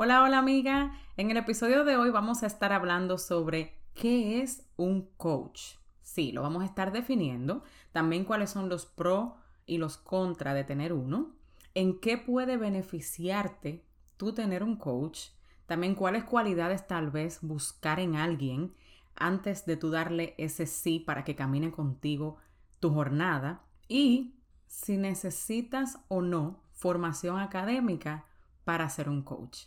Hola, hola amiga. En el episodio de hoy vamos a estar hablando sobre qué es un coach. Sí, lo vamos a estar definiendo. También cuáles son los pros y los contras de tener uno. En qué puede beneficiarte tú tener un coach. También cuáles cualidades tal vez buscar en alguien antes de tú darle ese sí para que camine contigo tu jornada. Y si necesitas o no formación académica para ser un coach.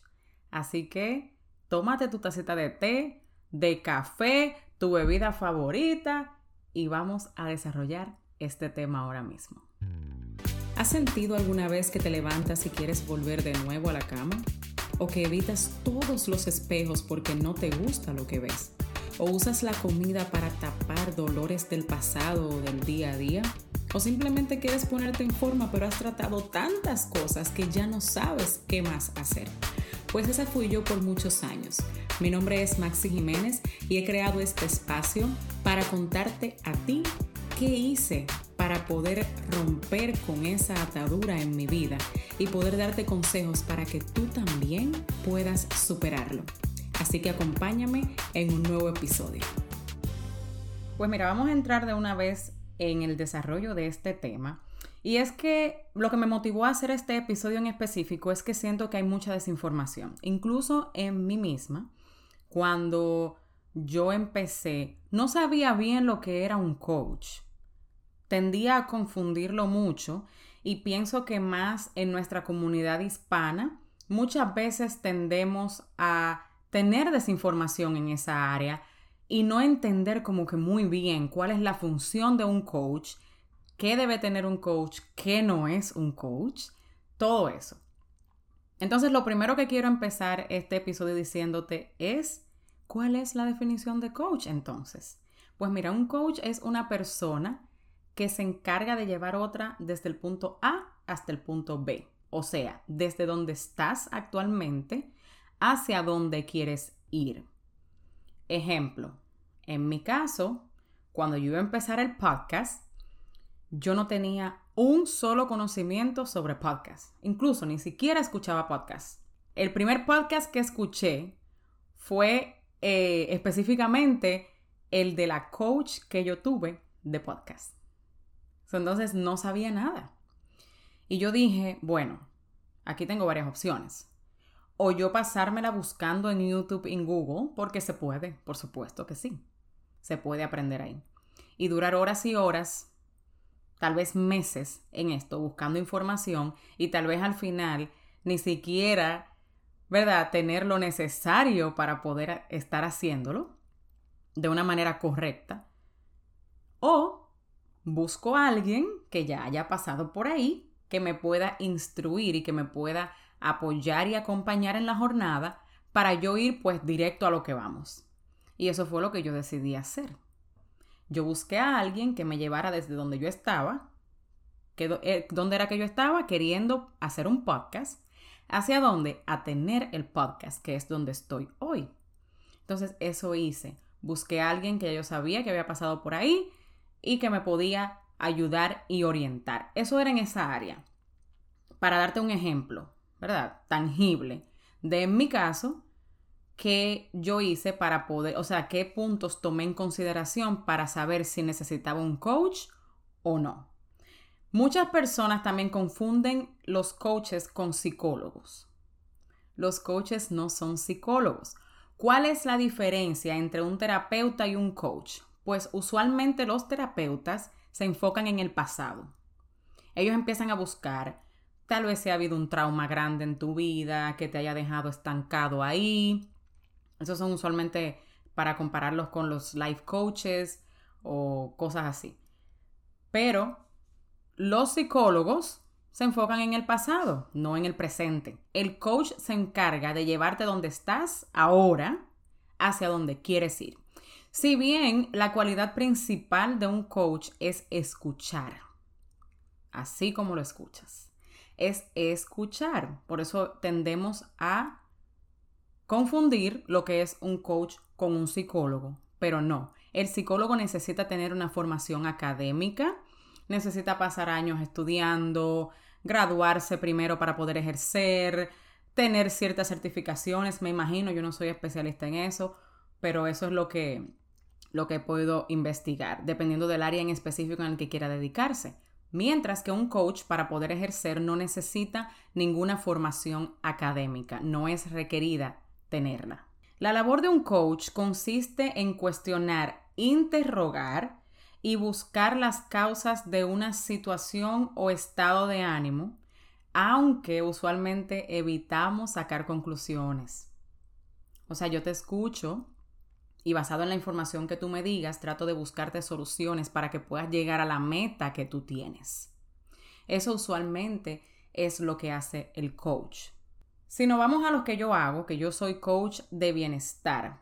Así que tómate tu tacita de té, de café, tu bebida favorita y vamos a desarrollar este tema ahora mismo. ¿Has sentido alguna vez que te levantas y quieres volver de nuevo a la cama? ¿O que evitas todos los espejos porque no te gusta lo que ves? ¿O usas la comida para tapar dolores del pasado o del día a día? ¿O simplemente quieres ponerte en forma pero has tratado tantas cosas que ya no sabes qué más hacer? Pues esa fui yo por muchos años. Mi nombre es Maxi Jiménez y he creado este espacio para contarte a ti qué hice para poder romper con esa atadura en mi vida y poder darte consejos para que tú también puedas superarlo. Así que acompáñame en un nuevo episodio. Pues mira, vamos a entrar de una vez en el desarrollo de este tema y es que lo que me motivó a hacer este episodio en específico es que siento que hay mucha desinformación. Incluso en mí misma, cuando yo empecé, no sabía bien lo que era un coach. Tendía a confundirlo mucho y pienso que más en nuestra comunidad hispana, muchas veces tendemos a tener desinformación en esa área y no entender como que muy bien cuál es la función de un coach qué debe tener un coach, qué no es un coach, todo eso. Entonces, lo primero que quiero empezar este episodio diciéndote es, ¿cuál es la definición de coach entonces? Pues mira, un coach es una persona que se encarga de llevar otra desde el punto A hasta el punto B. O sea, desde donde estás actualmente hacia donde quieres ir. Ejemplo, en mi caso, cuando yo iba a empezar el podcast, yo no tenía un solo conocimiento sobre podcast. Incluso ni siquiera escuchaba podcast. El primer podcast que escuché fue eh, específicamente el de la coach que yo tuve de podcast. Entonces no sabía nada. Y yo dije, bueno, aquí tengo varias opciones. O yo pasármela buscando en YouTube, en Google, porque se puede, por supuesto que sí. Se puede aprender ahí. Y durar horas y horas tal vez meses en esto buscando información y tal vez al final ni siquiera, ¿verdad?, tener lo necesario para poder estar haciéndolo de una manera correcta. O busco a alguien que ya haya pasado por ahí, que me pueda instruir y que me pueda apoyar y acompañar en la jornada para yo ir pues directo a lo que vamos. Y eso fue lo que yo decidí hacer. Yo busqué a alguien que me llevara desde donde yo estaba, que, eh, donde era que yo estaba queriendo hacer un podcast, hacia dónde, a tener el podcast, que es donde estoy hoy. Entonces eso hice. Busqué a alguien que yo sabía que había pasado por ahí y que me podía ayudar y orientar. Eso era en esa área. Para darte un ejemplo, ¿verdad? Tangible. De mi caso, qué yo hice para poder, o sea, qué puntos tomé en consideración para saber si necesitaba un coach o no. Muchas personas también confunden los coaches con psicólogos. Los coaches no son psicólogos. ¿Cuál es la diferencia entre un terapeuta y un coach? Pues usualmente los terapeutas se enfocan en el pasado. Ellos empiezan a buscar, tal vez si ha habido un trauma grande en tu vida que te haya dejado estancado ahí, esos son usualmente para compararlos con los life coaches o cosas así. Pero los psicólogos se enfocan en el pasado, no en el presente. El coach se encarga de llevarte donde estás ahora hacia donde quieres ir. Si bien la cualidad principal de un coach es escuchar, así como lo escuchas, es escuchar. Por eso tendemos a confundir lo que es un coach con un psicólogo, pero no. El psicólogo necesita tener una formación académica, necesita pasar años estudiando, graduarse primero para poder ejercer, tener ciertas certificaciones, me imagino, yo no soy especialista en eso, pero eso es lo que, lo que puedo investigar, dependiendo del área en específico en el que quiera dedicarse. Mientras que un coach para poder ejercer no necesita ninguna formación académica, no es requerida tenerla. La labor de un coach consiste en cuestionar, interrogar y buscar las causas de una situación o estado de ánimo, aunque usualmente evitamos sacar conclusiones. O sea, yo te escucho y basado en la información que tú me digas, trato de buscarte soluciones para que puedas llegar a la meta que tú tienes. Eso usualmente es lo que hace el coach. Si nos vamos a lo que yo hago, que yo soy coach de bienestar,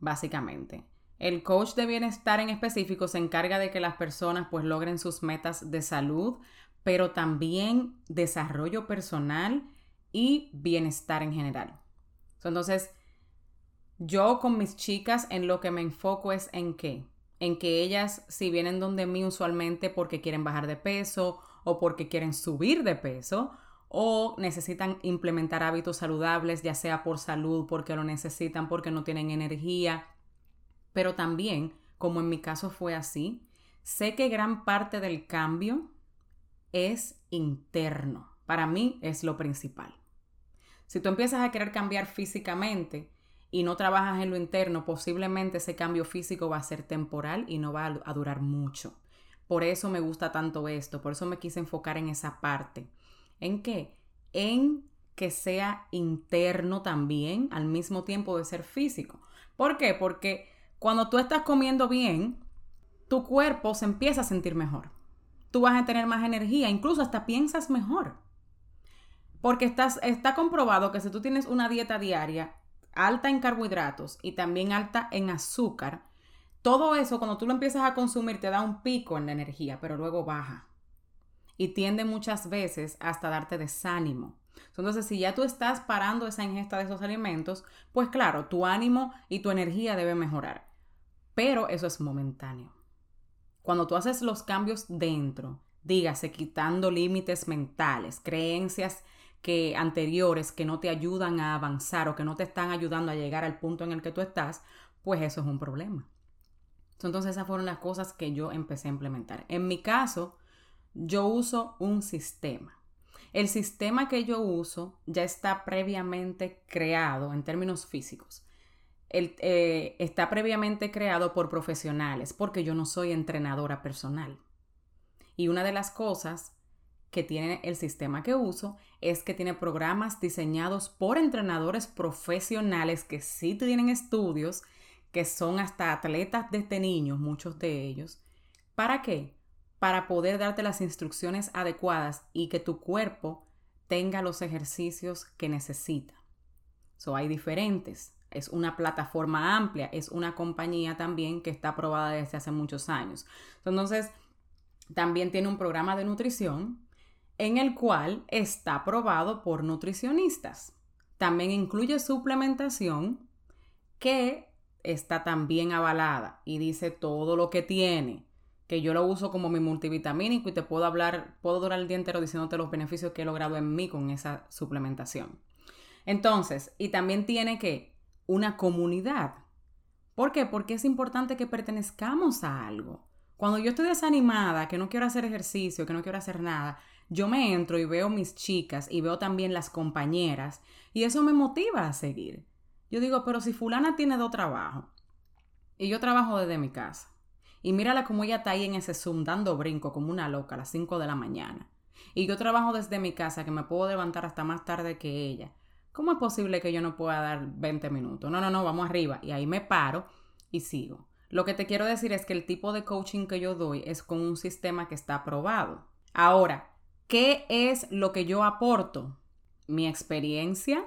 básicamente. El coach de bienestar en específico se encarga de que las personas pues logren sus metas de salud, pero también desarrollo personal y bienestar en general. Entonces, yo con mis chicas en lo que me enfoco es en qué. En que ellas si vienen donde mí usualmente porque quieren bajar de peso o porque quieren subir de peso o necesitan implementar hábitos saludables, ya sea por salud, porque lo necesitan, porque no tienen energía. Pero también, como en mi caso fue así, sé que gran parte del cambio es interno. Para mí es lo principal. Si tú empiezas a querer cambiar físicamente, y no trabajas en lo interno, posiblemente ese cambio físico va a ser temporal y no va a, durar mucho. Por eso me gusta tanto esto, por eso me quise enfocar en esa parte. ¿En qué? En que sea interno también al mismo tiempo de ser físico. ¿Por qué? Porque cuando tú estás comiendo bien, tu cuerpo se empieza a sentir mejor. Tú vas a tener más energía, incluso hasta piensas mejor. Porque estás, está comprobado que si tú tienes una dieta diaria, alta en carbohidratos y también alta en azúcar, todo eso cuando tú lo empiezas a consumir te da un pico en la energía, pero luego baja. Y tiende muchas veces hasta darte desánimo. Entonces, si ya tú estás parando esa ingesta de esos alimentos, pues claro, tu ánimo y tu energía debe mejorar. Pero eso es momentáneo. Cuando tú haces los cambios dentro, dígase quitando límites mentales, creencias que anteriores que no te ayudan a avanzar o que no te están ayudando a llegar al punto en el que tú estás, pues eso es un problema. Entonces esas fueron las cosas que yo empecé a implementar. En mi caso, yo uso un sistema. El sistema que yo uso ya está previamente creado en términos físicos. Eh, está previamente creado por profesionales porque yo no soy entrenadora personal. Y una de las cosas que tiene el sistema que uso es que tiene programas diseñados por entrenadores profesionales que sí tienen estudios, que son hasta atletas desde niños, muchos de ellos. ¿Para qué? Para poder darte las instrucciones adecuadas y que tu cuerpo tenga los ejercicios que necesita. So, hay diferentes. Es una plataforma amplia, es una compañía también que está aprobada desde hace muchos años. Entonces, también tiene un programa de nutrición en el cual está aprobado por nutricionistas. También incluye suplementación que está también avalada y dice todo lo que tiene, que yo lo uso como mi multivitamínico y te puedo hablar, puedo durar el día entero diciéndote los beneficios que he logrado en mí con esa suplementación. Entonces, y también tiene que una comunidad. ¿Por qué? Porque es importante que pertenezcamos a algo. Cuando yo estoy desanimada, que no quiero hacer ejercicio, que no quiero hacer nada, yo me entro y veo mis chicas y veo también las compañeras y eso me motiva a seguir. Yo digo, pero si fulana tiene dos trabajos y yo trabajo desde mi casa y mírala como ella está ahí en ese Zoom dando brinco como una loca a las 5 de la mañana y yo trabajo desde mi casa que me puedo levantar hasta más tarde que ella. ¿Cómo es posible que yo no pueda dar 20 minutos? No, no, no, vamos arriba. Y ahí me paro y sigo. Lo que te quiero decir es que el tipo de coaching que yo doy es con un sistema que está aprobado. Ahora, ¿qué es lo que yo aporto? Mi experiencia.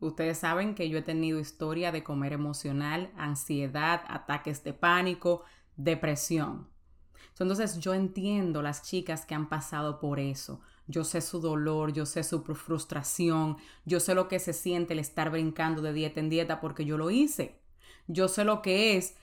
Ustedes saben que yo he tenido historia de comer emocional, ansiedad, ataques de pánico, depresión. Entonces yo entiendo las chicas que han pasado por eso. Yo sé su dolor, yo sé su frustración, yo sé lo que se siente el estar brincando de dieta en dieta porque yo lo hice. Yo sé lo que es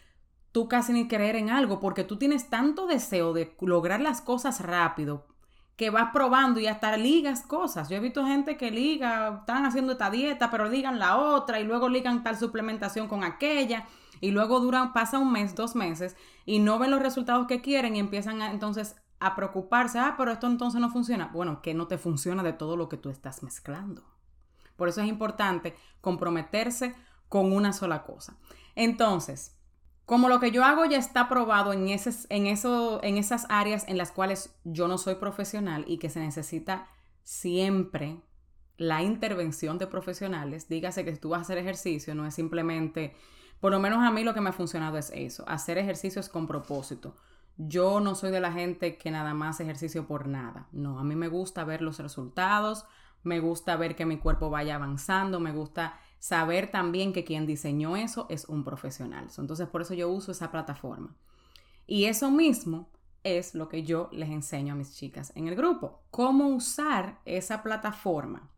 tú casi ni creer en algo porque tú tienes tanto deseo de lograr las cosas rápido que vas probando y hasta ligas cosas. Yo he visto gente que liga, están haciendo esta dieta, pero ligan la otra y luego ligan tal suplementación con aquella y luego duran, pasa un mes, dos meses y no ven los resultados que quieren y empiezan entonces a preocuparse, ah, pero esto entonces no funciona. Bueno, que no te funciona de todo lo que tú estás mezclando. Por eso es importante comprometerse con una sola cosa. Entonces, como lo que yo hago ya está probado en, en, eso, en esas áreas en las cuales yo no soy profesional y que se necesita siempre la intervención de profesionales, dígase que tú vas a hacer ejercicio, no es simplemente, por lo menos a mí lo que me ha funcionado es eso, hacer ejercicios con propósito. Yo no soy de la gente que nada más ejercicio por nada, no, a mí me gusta ver los resultados, me gusta ver que mi cuerpo vaya avanzando, me gusta saber también que quien diseñó eso es un profesional. Entonces, por eso yo uso esa plataforma. Y eso mismo es lo que yo les enseño a mis chicas en el grupo. Cómo usar esa plataforma.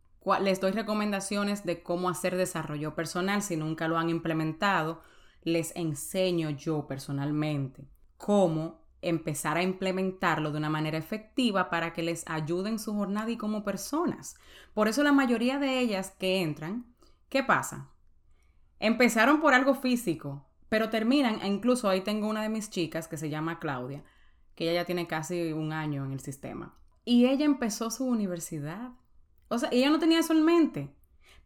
Les doy recomendaciones de cómo hacer desarrollo personal si nunca lo han implementado. Les enseño yo personalmente cómo empezar a implementarlo de una manera efectiva para que les ayude en su jornada y como personas. Por eso la mayoría de ellas que entran ¿Qué pasa? Empezaron por algo físico, pero terminan, e incluso ahí tengo una de mis chicas que se llama Claudia, que ella ya tiene casi un año en el sistema. Y ella empezó su universidad. O sea, ella no tenía eso en mente.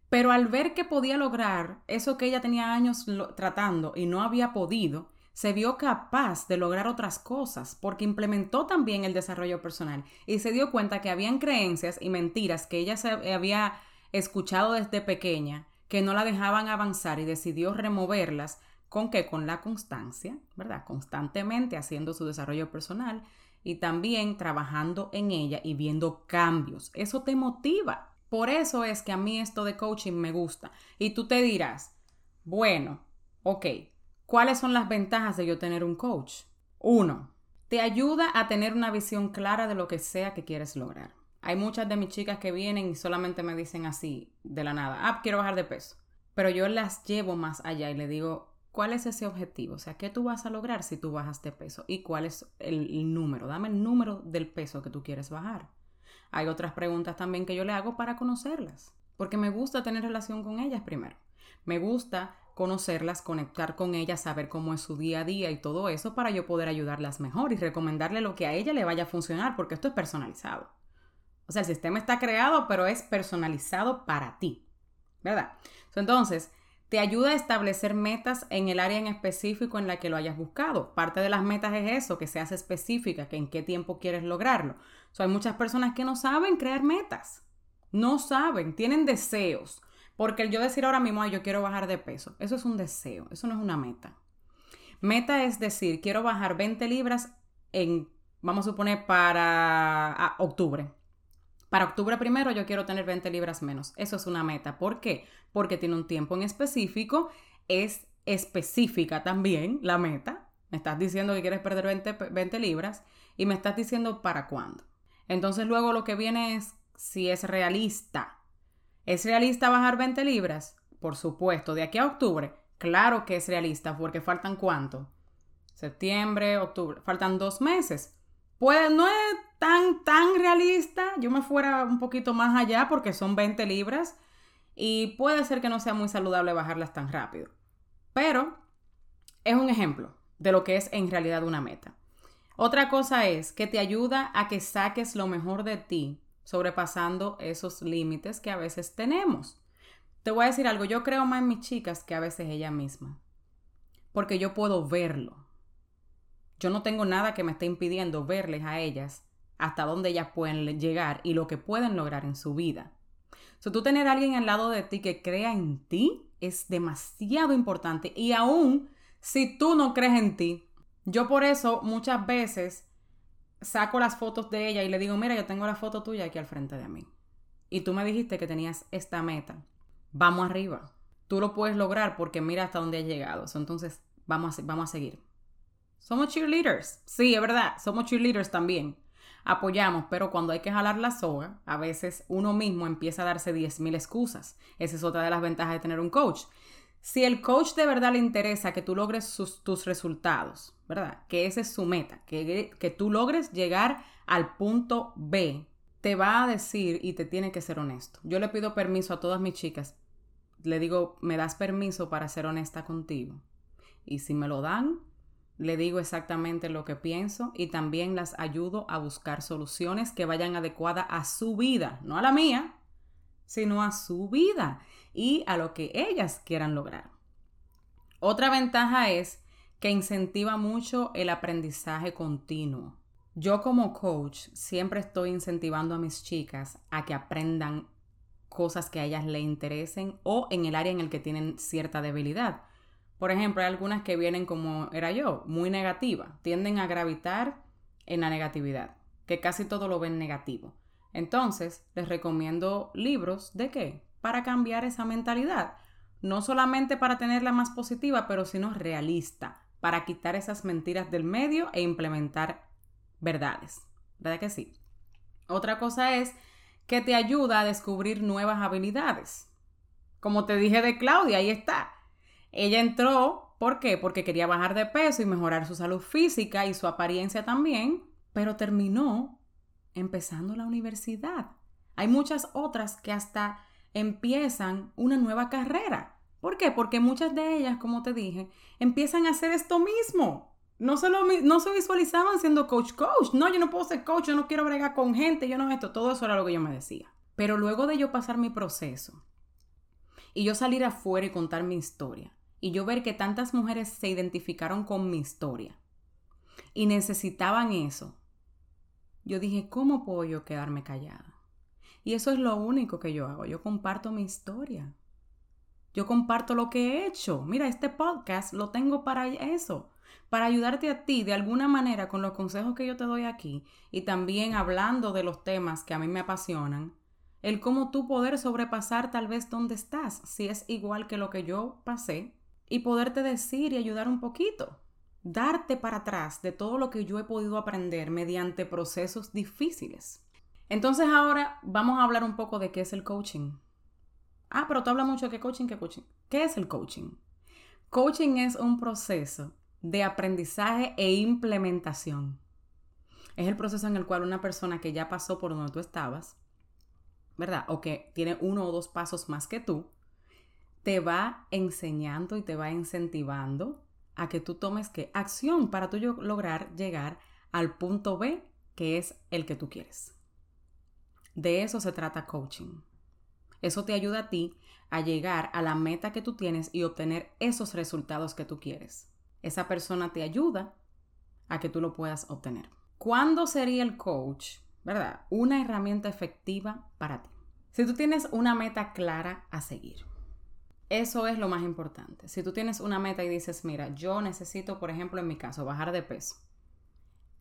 Pero al ver que podía lograr eso que ella tenía años tratando y no había podido, se vio capaz de lograr otras cosas porque implementó también el desarrollo personal y se dio cuenta que habían creencias y mentiras que ella se había escuchado desde pequeña que no la dejaban avanzar y decidió removerlas. ¿Con qué? Con la constancia, ¿verdad? Constantemente haciendo su desarrollo personal y también trabajando en ella y viendo cambios. Eso te motiva. Por eso es que a mí esto de coaching me gusta. Y tú te dirás, bueno, ok, ¿cuáles son las ventajas de yo tener un coach? Uno, te ayuda a tener una visión clara de lo que sea que quieres lograr. Hay muchas de mis chicas que vienen y solamente me dicen así, de la nada, ah, quiero bajar de peso. Pero yo las llevo más allá y le digo, ¿cuál es ese objetivo? O sea, ¿qué tú vas a lograr si tú bajas de peso? ¿Y cuál es el, número? Dame el número del peso que tú quieres bajar. Hay otras preguntas también que yo le hago para conocerlas, porque me gusta tener relación con ellas primero. Me gusta conocerlas, conectar con ellas, saber cómo es su día a día y todo eso para yo poder ayudarlas mejor y recomendarle lo que a ella le vaya a funcionar, porque esto es personalizado. O sea, el sistema está creado, pero es personalizado para ti, ¿verdad? Entonces, te ayuda a establecer metas en el área en específico en la que lo hayas buscado. Parte de las metas es eso, que seas específica, que en qué tiempo quieres lograrlo. O hay muchas personas que no saben crear metas. No saben, tienen deseos. Porque el yo decir ahora mismo, yo quiero bajar de peso, eso es un deseo, eso no es una meta. Meta es decir, quiero bajar 20 libras en, vamos a suponer, para octubre. Para octubre primero yo quiero tener 20 libras menos. Eso es una meta. ¿Por qué? Porque tiene un tiempo en específico, es específica también la meta. Me estás diciendo que quieres perder 20, 20 libras y me estás diciendo para cuándo. Entonces luego lo que viene es si es realista. ¿Es realista bajar 20 libras? Por supuesto, de aquí a octubre, claro que es realista, porque faltan cuánto? Septiembre, octubre, faltan dos meses. Pues no es tan, tan realista. Yo me fuera un poquito más allá porque son 20 libras y puede ser que no sea muy saludable bajarlas tan rápido. Pero es un ejemplo de lo que es en realidad una meta. Otra cosa es que te ayuda a que saques lo mejor de ti, sobrepasando esos límites que a veces tenemos. Te voy a decir algo, yo creo más en mis chicas que a veces ella misma, porque yo puedo verlo. Yo no tengo nada que me esté impidiendo verles a ellas hasta dónde ellas pueden llegar y lo que pueden lograr en su vida. So, tú tener a alguien al lado de ti que crea en ti es demasiado importante y aún si tú no crees en ti, yo por eso muchas veces saco las fotos de ella y le digo, mira, yo tengo la foto tuya aquí al frente de mí. Y tú me dijiste que tenías esta meta. Vamos arriba. Tú lo puedes lograr porque mira hasta dónde has llegado. entonces, vamos a, vamos a seguir. Somos cheerleaders. Sí, es verdad, somos cheerleaders también. Apoyamos, pero cuando hay que jalar la soga, a veces uno mismo empieza a darse 10.000 excusas. Esa es otra de las ventajas de tener un coach. Si el coach de verdad le interesa que tú logres tus resultados, ¿verdad? Que esa es su meta, que, que tú logres llegar al punto B, te va a decir y te tiene que ser honesto. Yo le pido permiso a todas mis chicas. Le digo, ¿me das permiso para ser honesta contigo? Y si me lo dan, le digo exactamente lo que pienso y también las ayudo a buscar soluciones que vayan adecuadas a su vida, no a la mía, sino a su vida y a lo que ellas quieran lograr. Otra ventaja es que incentiva mucho el aprendizaje continuo. Yo como coach siempre estoy incentivando a mis chicas a que aprendan cosas que a ellas le interesen o en el área en el que tienen cierta debilidad. Por ejemplo, hay algunas que vienen como era yo, muy negativa, tienden a gravitar en la negatividad, que casi todo lo ven negativo. Entonces, les recomiendo libros de qué? Para cambiar esa mentalidad. No solamente para tenerla más positiva, pero sino realista, para quitar esas mentiras del medio e implementar verdades. ¿Verdad que sí? Otra cosa es que te ayuda a descubrir nuevas habilidades. Como te dije de Claudia, ahí está. Ella entró, ¿por qué? Porque quería bajar de peso y mejorar su salud física y su apariencia también, pero terminó empezando la universidad. Hay muchas otras que hasta empiezan una nueva carrera. ¿Por qué? Porque muchas de ellas, como te dije, empiezan a hacer esto mismo. No se, no se visualizaban siendo coach coach. No, yo no puedo ser coach, yo no quiero bregar con gente, yo no esto. Todo eso era lo que yo me decía. Pero luego de yo pasar mi proceso y yo salir afuera y contar mi historia y yo ver que tantas mujeres se identificaron con mi historia y necesitaban eso, yo dije, ¿cómo puedo yo quedarme callada? Y eso es lo único que yo hago. Yo comparto mi historia. Yo comparto lo que he hecho. Mira, este podcast lo tengo para eso, para ayudarte a ti de alguna manera con los consejos que yo te doy aquí y también hablando de los temas que a mí me apasionan, el cómo tú poder sobrepasar tal vez donde estás, si es igual que lo que yo pasé, y poderte decir y ayudar un poquito darte para atrás de todo lo que yo he podido aprender mediante procesos difíciles. Entonces ahora vamos a hablar un poco de qué es el coaching. Ah, pero tú hablas mucho de coaching, qué coaching. ¿Qué es el coaching? Coaching es un proceso de aprendizaje e implementación. Es el proceso en el cual una persona que ya pasó por donde tú estabas, ¿verdad? O que tiene uno o dos pasos más que tú, te va enseñando y te va incentivando a que tú tomes ¿qué? acción para tú lograr llegar al punto B que es el que tú quieres. De eso se trata coaching. Eso te ayuda a ti a llegar a la meta que tú tienes y obtener esos resultados que tú quieres. Esa persona te ayuda a que tú lo puedas obtener. ¿Cuándo sería el coach, verdad? Una herramienta efectiva para ti. Si tú tienes una meta clara a seguir. Eso es lo más importante. Si tú tienes una meta y dices, mira, yo necesito, por ejemplo, en mi caso, bajar de peso,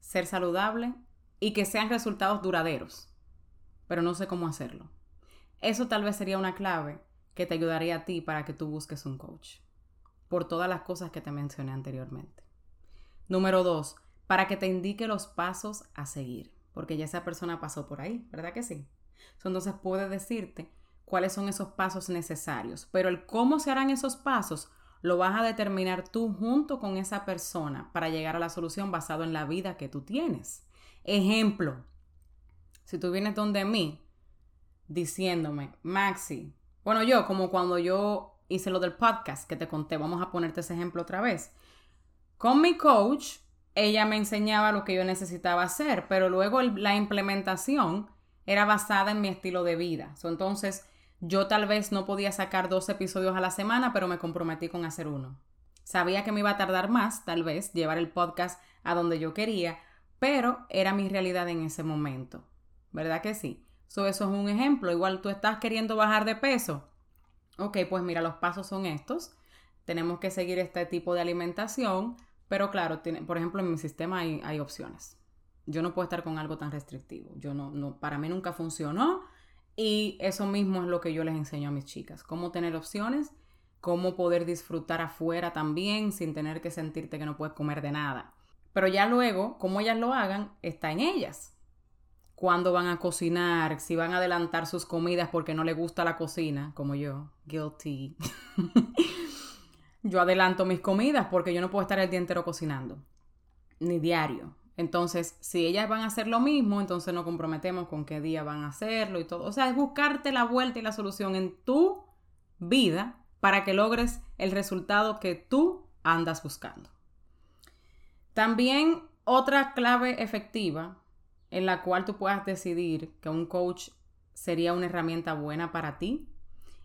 ser saludable y que sean resultados duraderos, pero no sé cómo hacerlo. Eso tal vez sería una clave que te ayudaría a ti para que tú busques un coach, por todas las cosas que te mencioné anteriormente. Número dos, para que te indique los pasos a seguir, porque ya esa persona pasó por ahí, ¿verdad que sí? Entonces puede decirte cuáles son esos pasos necesarios, pero el cómo se harán esos pasos lo vas a determinar tú junto con esa persona para llegar a la solución basado en la vida que tú tienes.Ejemplo, si tú vienes donde mí diciéndome, Maxi, bueno, yo como cuando yo hice lo del podcast que te conté, vamos a ponerte ese ejemplo otra vez. Con mi coach, ella me enseñaba lo que yo necesitaba hacer, pero luego la implementación era basada en mi estilo de vida. entonces, yo tal vez no podía sacar dos episodios a la semana, pero me comprometí con hacer uno. Sabía que me iba a tardar más, tal vez, llevar el podcast a donde yo quería, pero era mi realidad en ese momento. ¿Verdad que sí? eso es un ejemplo. Igual tú estás queriendo bajar de peso. Ok, pues mira, los pasos son estos. Tenemos que seguir este tipo de alimentación, pero claro, tiene, por ejemplo, en mi sistema hay, hay opciones. Yo no puedo estar con algo tan restrictivo. Yo no, no, para mí nunca funcionó y eso mismo es lo que yo les enseño a mis chicas, cómo tener opciones, cómo poder disfrutar afuera también sin tener que sentirte que no puedes comer de nada. Pero ya luego, cómo ellas lo hagan, está en ellas. Cuándo van a cocinar, si van a adelantar sus comidas porque no les gusta la cocina, como yo, guilty. yo adelanto mis comidas porque yo no puedo estar el día entero cocinando, ni diario. Entonces, si ellas van a hacer lo mismo, entonces nos comprometemos con qué día van a hacerlo y todo. O sea, es buscarte la vuelta y la solución en tu vida para que logres el resultado que tú andas buscando. También otra clave efectiva en la cual tú puedas decidir que un coach sería una herramienta buena para ti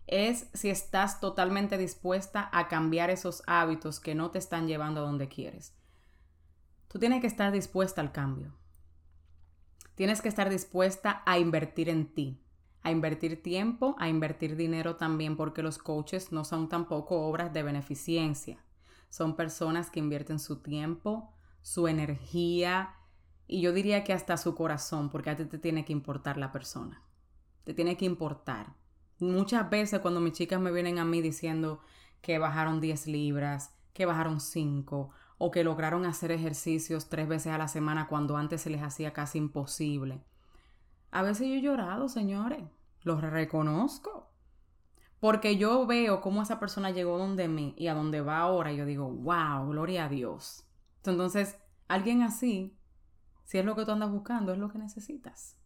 es si estás totalmente dispuesta a cambiar esos hábitos que no te están llevando a donde quieres. Tú tienes que estar dispuesta al cambio. Tienes que estar dispuesta a invertir en ti, a invertir tiempo, a invertir dinero también, porque los coaches no son tampoco obras de beneficencia. Son personas que invierten su tiempo, su energía y yo diría que hasta su corazón, porque a ti te tiene que importar la persona. Te tiene que importar. Muchas veces cuando mis chicas me vienen a mí diciendo que bajaron 10 libras, que bajaron 5 o que lograron hacer ejercicios tres veces a la semana cuando antes se les hacía casi imposible. A veces yo he llorado, señores, los reconozco. Porque yo veo cómo esa persona llegó donde mí y a donde va ahora y yo digo, wow, gloria a Dios. Entonces, alguien así, si es lo que tú andas buscando, es lo que necesitas.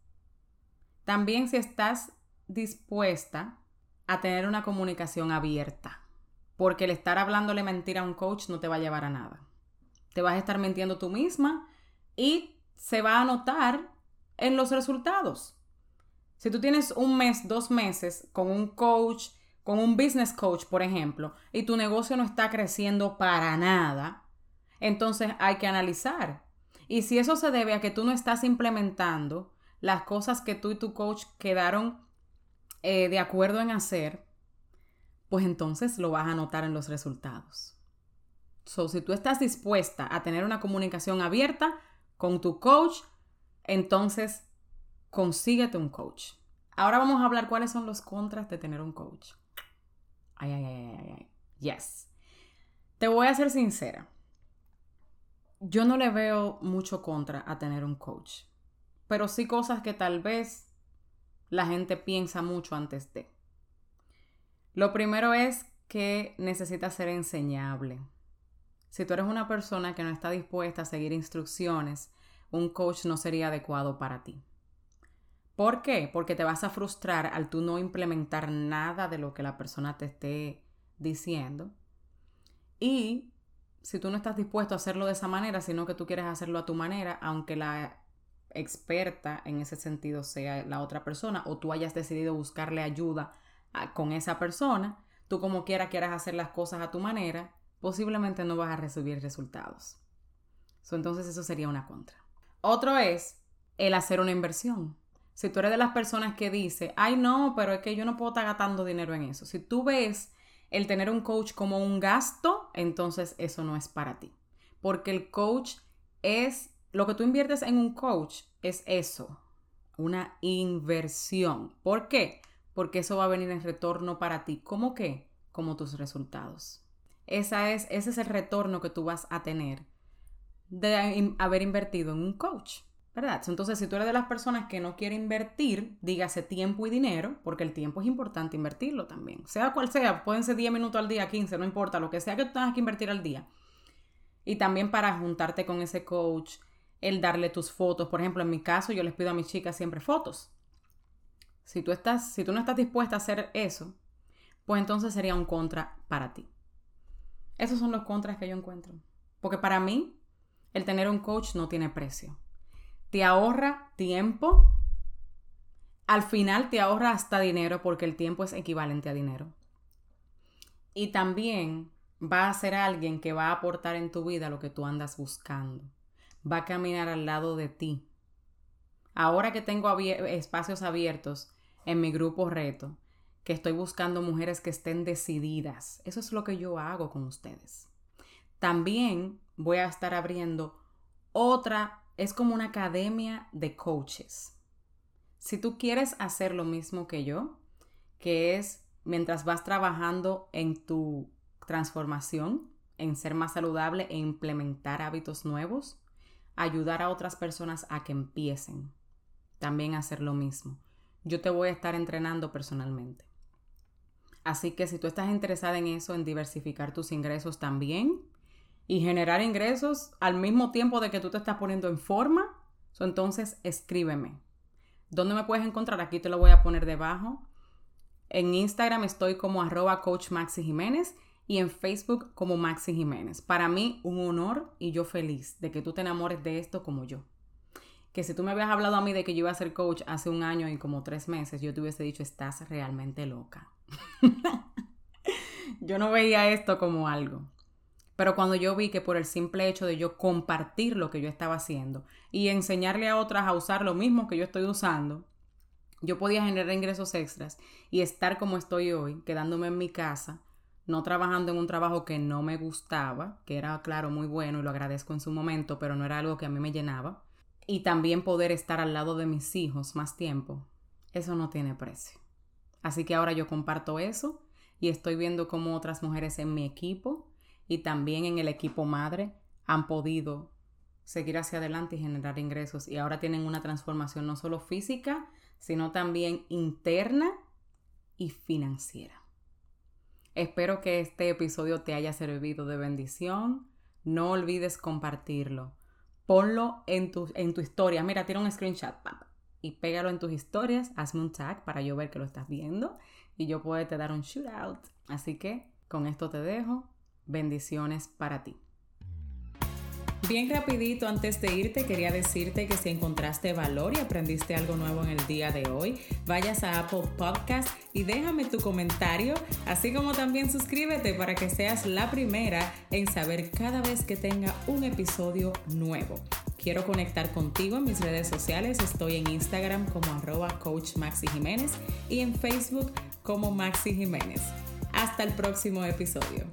También si estás dispuesta a tener una comunicación abierta, porque el estar hablándole mentira a un coach no te va a llevar a nada te vas a estar mintiendo tú misma y se va a notar en los resultados. Si tú tienes un mes, dos meses con un coach, con un business coach, por ejemplo, y tu negocio no está creciendo para nada, entonces hay que analizar. Y si eso se debe a que tú no estás implementando las cosas que tú y tu coach quedaron eh, de acuerdo en hacer, pues entonces lo vas a notar en los resultados. So, si tú estás dispuesta a tener una comunicación abierta con tu coach, entonces consíguete un coach. Ahora vamos a hablar cuáles son los contras de tener un coach. Ay, ay, ay, ay, ay. Yes. Te voy a ser sincera. Yo no le veo mucho contra a tener un coach, pero sí cosas que tal vez la gente piensa mucho antes de. Lo primero es que necesita ser enseñable. Si tú eres una persona que no está dispuesta a seguir instrucciones, un coach no sería adecuado para ti. ¿Por qué? Porque te vas a frustrar al tú no implementar nada de lo que la persona te esté diciendo. Y si tú no estás dispuesto a hacerlo de esa manera, sino que tú quieres hacerlo a tu manera, aunque la experta en ese sentido sea la otra persona o tú hayas decidido buscarle ayuda con esa persona, tú como quiera quieras hacer las cosas a tu manera, posiblemente no vas a recibir resultados. entonces eso sería una contra. Otro es el hacer una inversión. Si tú eres de las personas que dice, ay no, pero es que yo no puedo estar gastando dinero en eso. Si tú ves el tener un coach como un gasto, entonces eso no es para ti. Porque el coach es, lo que tú inviertes en un coach es eso, una inversión. ¿Por qué? Porque eso va a venir en retorno para ti. ¿Cómo qué? Como tus resultados. Esa es, ese es el retorno que tú vas a tener de haber invertido en un coach, ¿verdad? Entonces, si tú eres de las personas que no quiere invertir, dígase tiempo y dinero, porque el tiempo es importante invertirlo también, sea cual sea, pueden ser 10 minutos al día, 15, no importa, lo que sea que tú tengas que invertir al día. Y también para juntarte con ese coach, el darle tus fotos. Por ejemplo, en mi caso, yo les pido a mis chicas siempre fotos. Si tú, estás, si tú no estás dispuesta a hacer eso, pues entonces sería un contra para ti. Esos son los contras que yo encuentro. Porque para mí, el tener un coach no tiene precio. Te ahorra tiempo. Al final te ahorra hasta dinero porque el tiempo es equivalente a dinero. Y también va a ser alguien que va a aportar en tu vida lo que tú andas buscando. Va a caminar al lado de ti. Ahora que tengo espacios abiertos en mi grupo reto, que estoy buscando mujeres que estén decididas. Eso es lo que yo hago con ustedes. También voy a estar abriendo otra, es como una academia de coaches. Si tú quieres hacer lo mismo que yo, que es mientras vas trabajando en tu transformación, en ser más saludable e implementar hábitos nuevos, ayudar a otras personas a que empiecen también a hacer lo mismo. Yo te voy a estar entrenando personalmente. Así que si tú estás interesada en eso, en diversificar tus ingresos también y generar ingresos al mismo tiempo de que tú te estás poniendo en forma, entonces escríbeme. ¿Dónde me puedes encontrar? Aquí te lo voy a poner debajo. En Instagram estoy como arroba coach Jiménez y en Facebook como Maxi Jiménez. Para mí un honor y yo feliz de que tú te enamores de esto como yo. Que si tú me habías hablado a mí de que yo iba a ser coach hace un año y como tres meses, yo te hubiese dicho, estás realmente loca. yo no veía esto como algo. Pero cuando yo vi que por el simple hecho de yo compartir lo que yo estaba haciendo y enseñarle a otras a usar lo mismo que yo estoy usando, yo podía generar ingresos extras y estar como estoy hoy, quedándome en mi casa, no trabajando en un trabajo que no me gustaba, que era, claro, muy bueno y lo agradezco en su momento, pero no era algo que a mí me llenaba, y también poder estar al lado de mis hijos más tiempo, eso no tiene precio. Así que ahora yo comparto eso y estoy viendo cómo otras mujeres en mi equipo y también en el equipo madre han podido seguir hacia adelante y generar ingresos y ahora tienen una transformación no solo física, sino también interna y financiera. Espero que este episodio te haya servido de bendición. No olvides compartirlo. Ponlo en tu, en tu historia. Mira, tira un screenshot y pégalo en tus historias, hazme un tag para yo ver que lo estás viendo y yo puedo te dar un shootout. Así que con esto te dejo. Bendiciones para ti. Bien rapidito antes de irte quería decirte que si encontraste valor y aprendiste algo nuevo en el día de hoy, vayas a Apple Podcast y déjame tu comentario, así como también suscríbete para que seas la primera en saber cada vez que tenga un episodio nuevo. Quiero conectar contigo en mis redes sociales. Estoy en Instagram como arroba coach Jiménez y en Facebook como Maxi Jiménez. Hasta el próximo episodio.